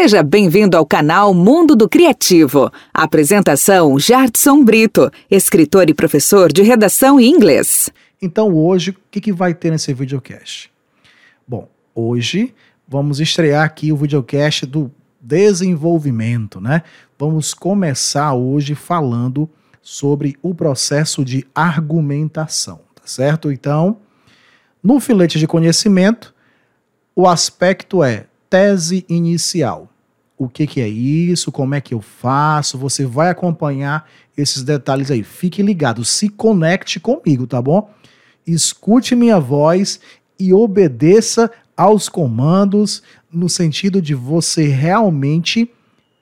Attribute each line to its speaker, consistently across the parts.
Speaker 1: Seja bem-vindo ao canal Mundo do Criativo. Apresentação Jardson Brito, escritor e professor de redação em inglês.
Speaker 2: Então hoje, o que, que vai ter nesse videocast? Bom, hoje vamos estrear aqui o videocast do desenvolvimento, né? Vamos começar hoje falando sobre o processo de argumentação, tá certo? Então, no filete de conhecimento, o aspecto é tese inicial. O que, que é isso? Como é que eu faço? Você vai acompanhar esses detalhes aí. Fique ligado, se conecte comigo, tá bom? Escute minha voz e obedeça aos comandos no sentido de você realmente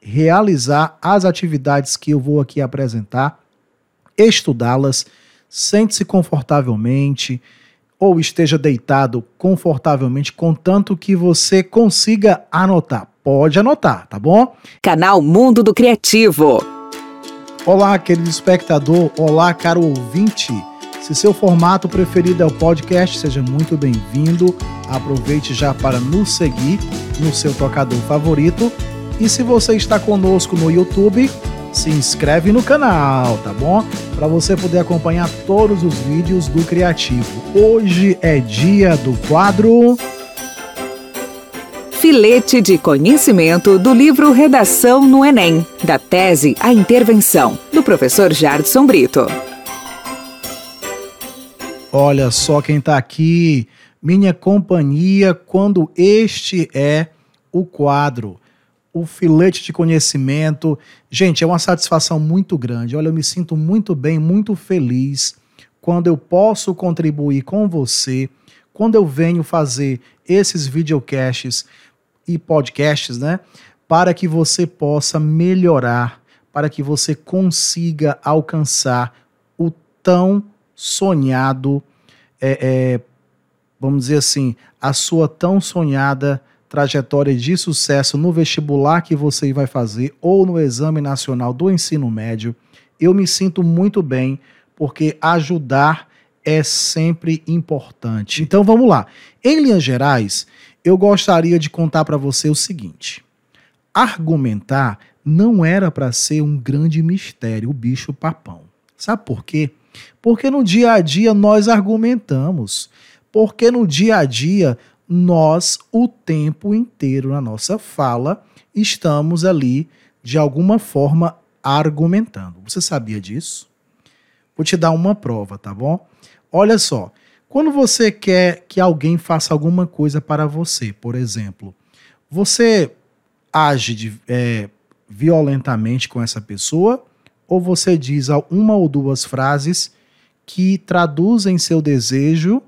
Speaker 2: realizar as atividades que eu vou aqui apresentar, estudá-las, sente-se confortavelmente ou esteja deitado confortavelmente, contanto que você consiga anotar. Pode anotar, tá bom?
Speaker 1: Canal Mundo do Criativo.
Speaker 2: Olá, querido espectador, olá, caro ouvinte. Se seu formato preferido é o podcast, seja muito bem-vindo. Aproveite já para nos seguir no seu tocador favorito. E se você está conosco no YouTube, se inscreve no canal, tá bom? Para você poder acompanhar todos os vídeos do Criativo. Hoje é dia do quadro
Speaker 1: Filete de conhecimento do livro Redação no Enem, da tese A Intervenção, do professor Jardson Brito.
Speaker 2: Olha só quem está aqui, minha companhia, quando este é o quadro, o filete de conhecimento. Gente, é uma satisfação muito grande. Olha, eu me sinto muito bem, muito feliz quando eu posso contribuir com você, quando eu venho fazer esses videocasts e podcasts, né? Para que você possa melhorar, para que você consiga alcançar o tão sonhado, é, é, vamos dizer assim, a sua tão sonhada trajetória de sucesso no vestibular que você vai fazer ou no Exame Nacional do Ensino Médio. Eu me sinto muito bem porque ajudar é sempre importante. Então vamos lá. Em linhas gerais, eu gostaria de contar para você o seguinte: argumentar não era para ser um grande mistério, o bicho papão. Sabe por quê? Porque no dia a dia nós argumentamos. Porque no dia a dia nós, o tempo inteiro na nossa fala, estamos ali, de alguma forma, argumentando. Você sabia disso? Vou te dar uma prova, tá bom? Olha só. Quando você quer que alguém faça alguma coisa para você, por exemplo, você age de, é, violentamente com essa pessoa ou você diz uma ou duas frases que traduzem seu desejo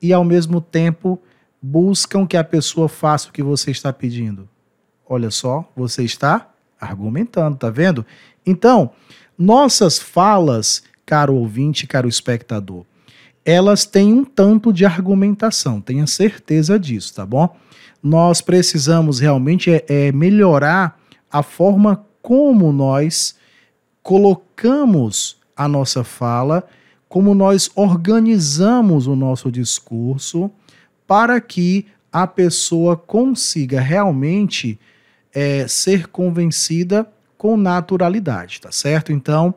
Speaker 2: e ao mesmo tempo buscam que a pessoa faça o que você está pedindo. Olha só, você está argumentando, tá vendo? Então, nossas falas, caro ouvinte, caro espectador, elas têm um tanto de argumentação, tenha certeza disso, tá bom? Nós precisamos realmente é, é melhorar a forma como nós colocamos a nossa fala, como nós organizamos o nosso discurso para que a pessoa consiga realmente é, ser convencida com naturalidade, tá certo? Então,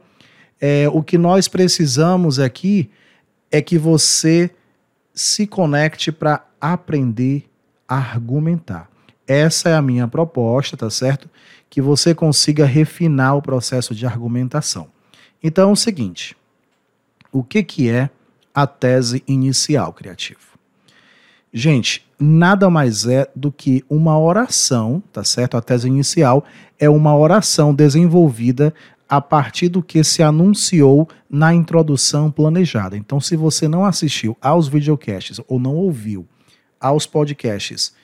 Speaker 2: é, o que nós precisamos aqui é que você se conecte para aprender a argumentar. Essa é a minha proposta, tá certo? Que você consiga refinar o processo de argumentação. Então é o seguinte: o que, que é a tese inicial criativa? Gente, nada mais é do que uma oração, tá certo? A tese inicial é uma oração desenvolvida a partir do que se anunciou na introdução planejada. Então, se você não assistiu aos videocasts ou não ouviu aos podcasts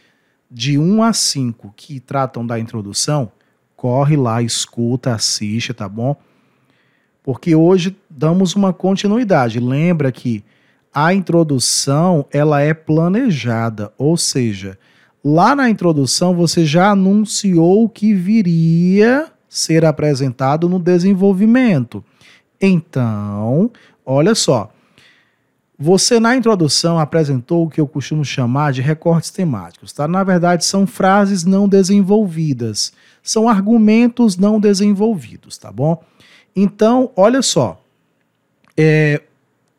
Speaker 2: de 1 a 5 que tratam da introdução, corre lá, escuta, assiste, tá bom? Porque hoje damos uma continuidade. Lembra que a introdução ela é planejada, ou seja, lá na introdução você já anunciou que viria ser apresentado no desenvolvimento. Então, olha só, Você, na introdução, apresentou o que eu costumo chamar de recortes temáticos, tá? Na verdade, são frases não desenvolvidas, são argumentos não desenvolvidos, tá bom? Então, olha só, é,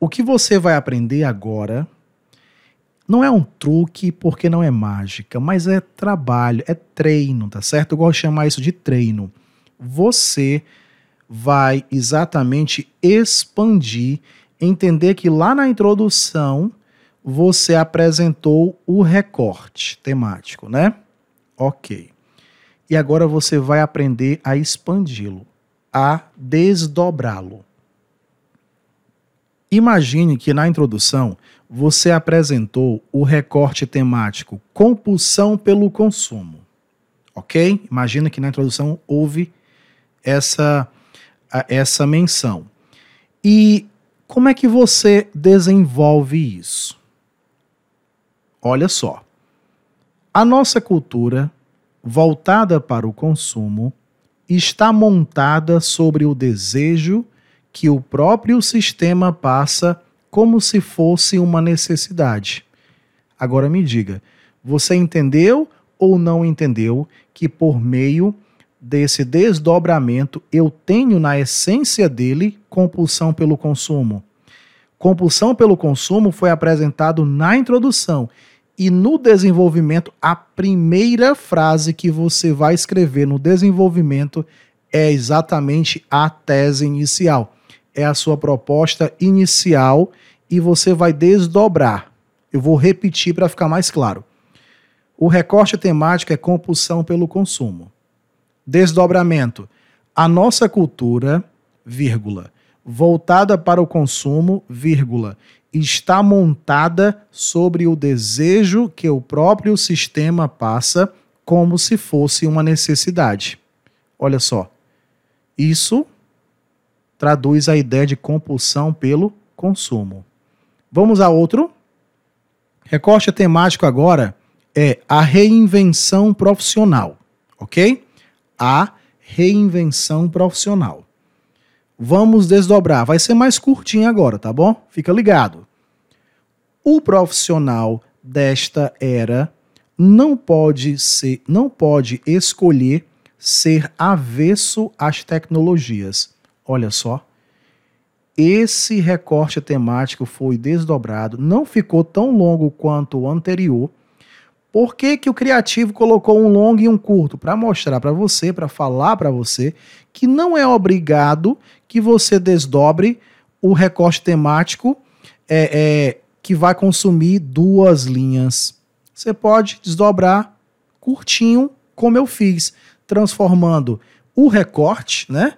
Speaker 2: o que você vai aprender agora não é um truque porque não é mágica, mas é trabalho, é treino, tá certo? Eu gosto de chamar isso de treino. Você vai exatamente expandir entender que lá na introdução você apresentou o recorte temático, né? Ok. E agora você vai aprender a expandi-lo, a desdobrá-lo. Imagine que na introdução você apresentou o recorte temático compulsão pelo consumo. Ok? Imagina que na introdução houve essa, essa menção. E como é que você desenvolve isso? Olha só. A nossa cultura, voltada para o consumo, está montada sobre o desejo que o próprio sistema passa como se fosse uma necessidade. Agora me diga, você entendeu ou não entendeu que por meio desse desdobramento, eu tenho na essência dele compulsão pelo consumo. Compulsão pelo consumo foi apresentado na introdução e no desenvolvimento, a primeira frase que você vai escrever no desenvolvimento é exatamente a tese inicial. É a sua proposta inicial e você vai desdobrar. Eu vou repetir para ficar mais claro. O recorte temático é compulsão pelo consumo. Desdobramento. A nossa cultura, vírgula, voltada para o consumo, vírgula, está montada sobre o desejo que o próprio sistema passa como se fosse uma necessidade. Olha só. Isso traduz a ideia de compulsão pelo consumo. Vamos a outro. Recorte temático agora é a reinvenção profissional, ok? a reinvenção profissional. Vamos desdobrar, vai ser mais curtinho agora, tá bom? Fica ligado. O profissional desta era não pode ser, não pode escolher ser avesso às tecnologias. Olha só. Esse recorte temático foi desdobrado, não ficou tão longo quanto o anterior por que, que o criativo colocou um longo e um curto? Para mostrar para você, para falar para você, que não é obrigado que você desdobre o recorte temático é, é, que vai consumir duas linhas. Você pode desdobrar curtinho, como eu fiz, transformando o recorte, né,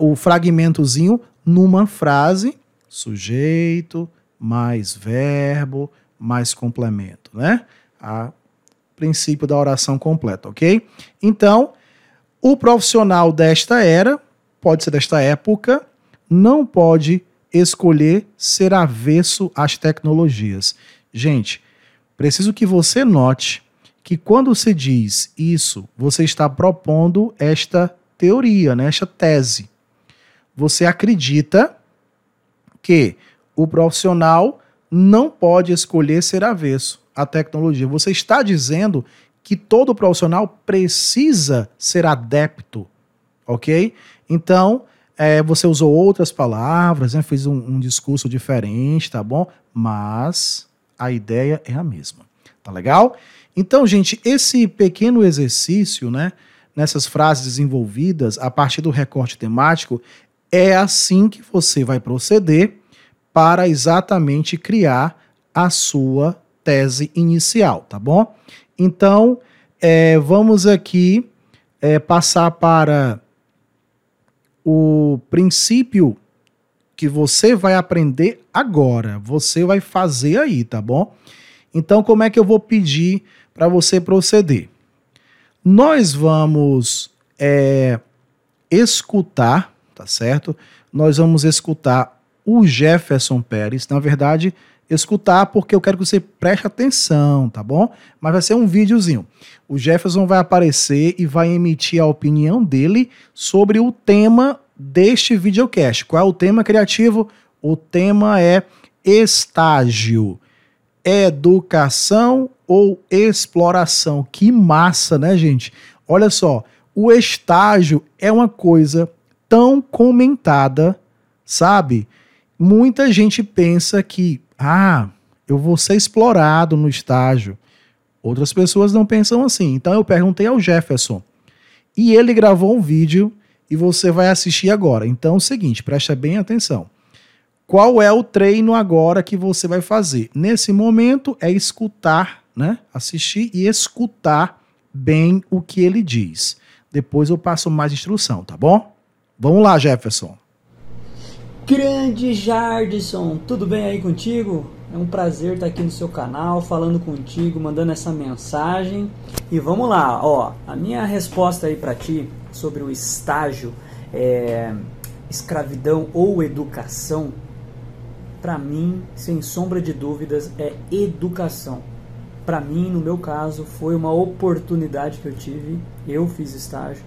Speaker 2: o fragmentozinho, numa frase, sujeito, mais verbo, mais complemento, né? A princípio da oração completa, ok? Então, o profissional desta era, pode ser desta época, não pode escolher ser avesso às tecnologias. Gente, preciso que você note que quando se diz isso, você está propondo esta teoria, né, esta tese. Você acredita que o profissional não pode escolher ser avesso a tecnologia. Você está dizendo que todo profissional precisa ser adepto, ok? Então, é, você usou outras palavras, né, fez um, um discurso diferente, tá bom? Mas a ideia é a mesma, tá legal? Então, gente, esse pequeno exercício, né, nessas frases desenvolvidas a partir do recorte temático, é assim que você vai proceder para exatamente criar a sua tese inicial, tá bom? Então, é, vamos aqui é, passar para o princípio que você vai aprender agora. Você vai fazer aí, tá bom? Então, como é que eu vou pedir para você proceder? Nós vamos é, escutar, tá certo? Nós vamos escutar o Jefferson Pérez. Na verdade, escutar, porque eu quero que você preste atenção, tá bom? Mas vai ser um videozinho. O Jefferson vai aparecer e vai emitir a opinião dele sobre o tema deste videocast. Qual é o tema criativo? O tema é estágio, educação ou exploração? Que massa, né, gente? Olha só, o estágio é uma coisa tão comentada, sabe? Muita gente pensa que, ah, eu vou ser explorado no estágio. Outras pessoas não pensam assim. Então eu perguntei ao Jefferson e ele gravou um vídeo e você vai assistir agora. Então é o seguinte, presta bem atenção. Qual é o treino agora que você vai fazer? Nesse momento é escutar, né? Assistir e escutar bem o que ele diz. Depois eu passo mais instrução, tá bom? Vamos lá, Jefferson.
Speaker 3: Grande Jardison, tudo bem aí contigo? É um prazer estar aqui no seu canal, falando contigo, mandando essa mensagem. E vamos lá, ó, a minha resposta aí para ti sobre o estágio é, escravidão ou educação, para mim, sem sombra de dúvidas, é educação. Para mim, no meu caso, foi uma oportunidade que eu tive. Eu fiz estágio,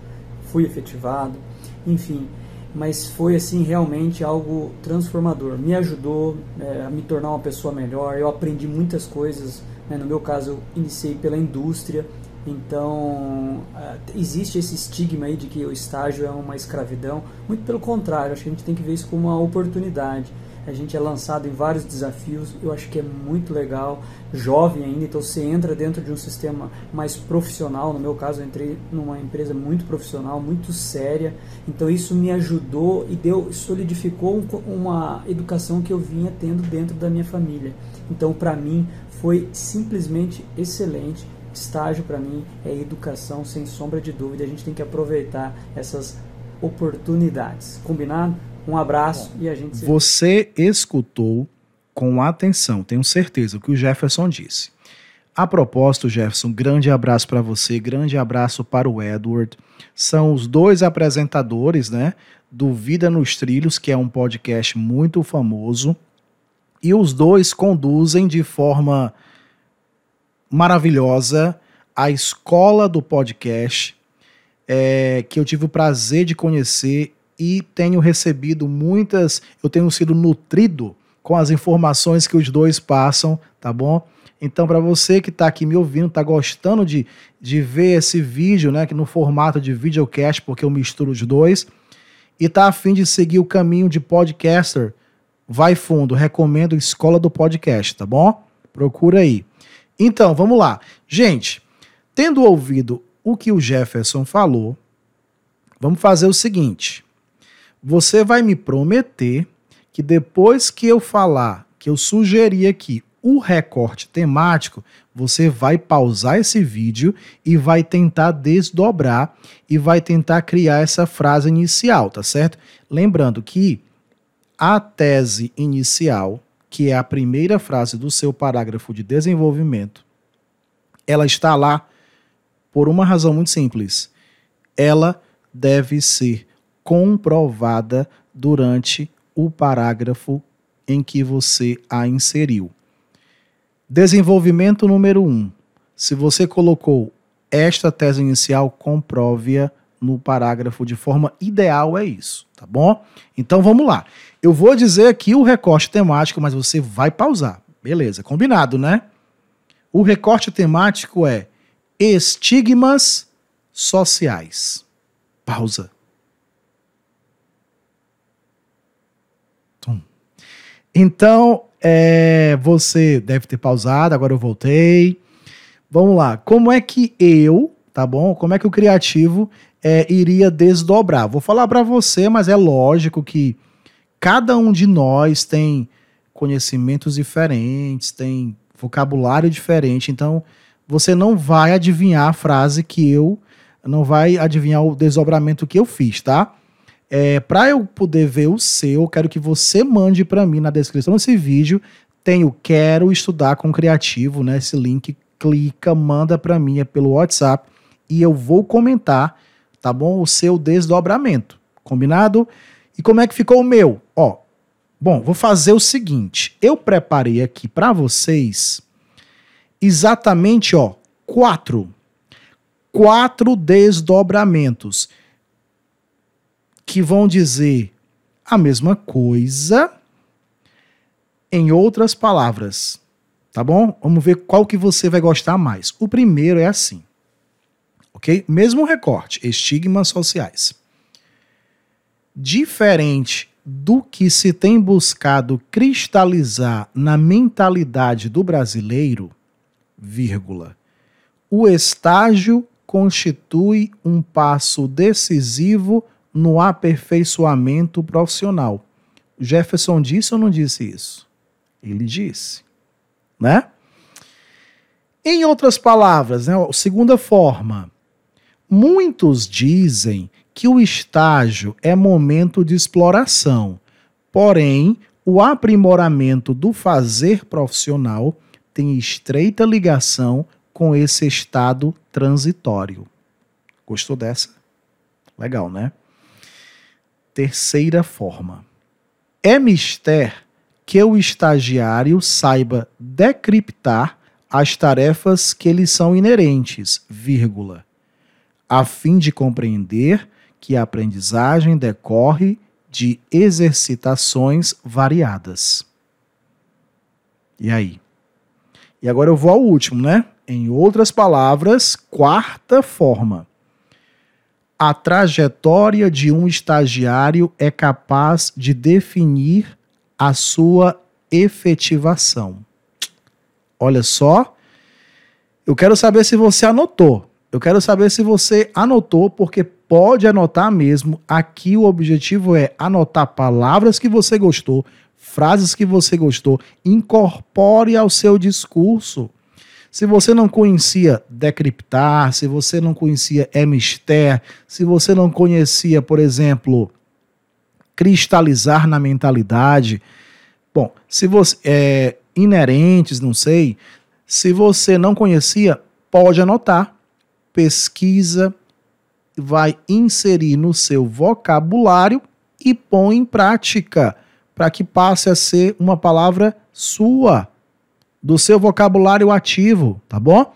Speaker 3: fui efetivado, enfim, mas foi assim realmente algo transformador. Me ajudou é, a me tornar uma pessoa melhor. Eu aprendi muitas coisas. Né? No meu caso, eu iniciei pela indústria. Então, é, existe esse estigma aí de que o estágio é uma escravidão. Muito pelo contrário, acho que a gente tem que ver isso como uma oportunidade a gente é lançado em vários desafios, eu acho que é muito legal, jovem ainda, então você entra dentro de um sistema mais profissional, no meu caso eu entrei numa empresa muito profissional, muito séria, então isso me ajudou e deu, solidificou uma educação que eu vinha tendo dentro da minha família. Então para mim foi simplesmente excelente, estágio para mim é educação sem sombra de dúvida, a gente tem que aproveitar essas oportunidades. Combinado? Um abraço Bom, e a gente
Speaker 2: se... Você escutou com atenção, tenho certeza, o que o Jefferson disse. A propósito, Jefferson, grande abraço para você, grande abraço para o Edward. São os dois apresentadores, né, do Vida nos Trilhos, que é um podcast muito famoso, e os dois conduzem de forma maravilhosa a escola do podcast, é, que eu tive o prazer de conhecer e tenho recebido muitas, eu tenho sido nutrido com as informações que os dois passam, tá bom? Então, para você que está aqui me ouvindo, está gostando de, de ver esse vídeo, né, que no formato de videocast, porque eu misturo os dois, e está afim de seguir o caminho de podcaster, vai fundo, recomendo Escola do Podcast, tá bom? Procura aí. Então, vamos lá. Gente, tendo ouvido o que o Jefferson falou, vamos fazer o seguinte. Você vai me prometer que depois que eu falar, que eu sugeri aqui o recorte temático, você vai pausar esse vídeo e vai tentar desdobrar e vai tentar criar essa frase inicial, tá certo? Lembrando que a tese inicial, que é a primeira frase do seu parágrafo de desenvolvimento, ela está lá por uma razão muito simples. Ela deve ser comprovada durante o parágrafo em que você a inseriu. Desenvolvimento número 1. Um. Se você colocou esta tese inicial, comprove-a no parágrafo de forma ideal, é isso, tá bom? Então vamos lá. Eu vou dizer aqui o recorte temático, mas você vai pausar. Beleza, combinado, né? O recorte temático é estigmas sociais. Pausa. Então, é, você deve ter pausado, agora eu voltei. Vamos lá. Como é que eu, tá bom? Como é que o criativo é, iria desdobrar? Vou falar para você, mas é lógico que cada um de nós tem conhecimentos diferentes, tem vocabulário diferente, então você não vai adivinhar a frase que eu, não vai adivinhar o desdobramento que eu fiz, tá? É, para eu poder ver o seu, quero que você mande para mim na descrição desse vídeo. Tem o Quero Estudar com Criativo, né? Esse link, clica, manda para mim é pelo WhatsApp e eu vou comentar, tá bom? O seu desdobramento. Combinado? E como é que ficou o meu? Ó, bom, vou fazer o seguinte. Eu preparei aqui para vocês exatamente, ó, quatro. Quatro desdobramentos que vão dizer a mesma coisa, Em outras palavras, tá bom? Vamos ver qual que você vai gostar mais. O primeiro é assim, ok? Mesmo recorte, estigmas sociais. Diferente do que se tem buscado cristalizar na mentalidade do brasileiro, vírgula, o estágio constitui um passo decisivo no aperfeiçoamento profissional. Jefferson disse ou não disse isso? Ele disse, né? Em outras palavras, né, segunda forma, muitos dizem que o estágio é momento de exploração, porém, o aprimoramento do fazer profissional tem estreita ligação com esse estado transitório. Gostou dessa? Legal, né? Terceira forma. É mister que o estagiário saiba decriptar as tarefas que lhe são inerentes, vírgula, a fim de compreender que a aprendizagem decorre de exercitações variadas. E aí? E agora eu vou ao último, né? Em outras palavras, quarta forma. A trajetória de um estagiário é capaz de definir a sua efetivação. Olha só, eu quero saber se você anotou. Eu quero saber se você anotou, porque pode anotar mesmo. Aqui o objetivo é anotar palavras que você gostou, frases que você gostou, incorpore ao seu discurso. Se você não conhecia decriptar, se você não conhecia emister, se você não conhecia, por exemplo, cristalizar na mentalidade, bom, se você é inerentes, não sei, se você não conhecia, pode anotar, pesquisa, vai inserir no seu vocabulário e põe em prática, para que passe a ser uma palavra sua, do seu vocabulário ativo, tá bom?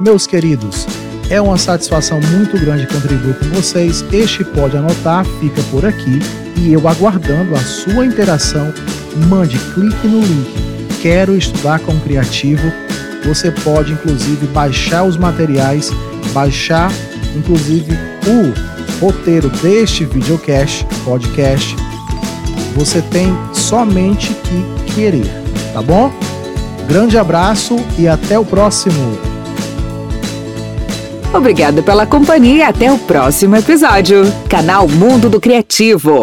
Speaker 2: Meus queridos, é uma satisfação muito grande contribuir com vocês. Este pode anotar, fica por aqui e eu aguardando a sua interação. Mande clique no link. Quero estudar com criativo. Você pode inclusive baixar os materiais, baixar inclusive o roteiro deste videocast, podcast, você tem somente que querer, tá bom? Grande abraço e até o próximo.
Speaker 1: Obrigado pela companhia e até o próximo episódio. Canal Mundo do Criativo.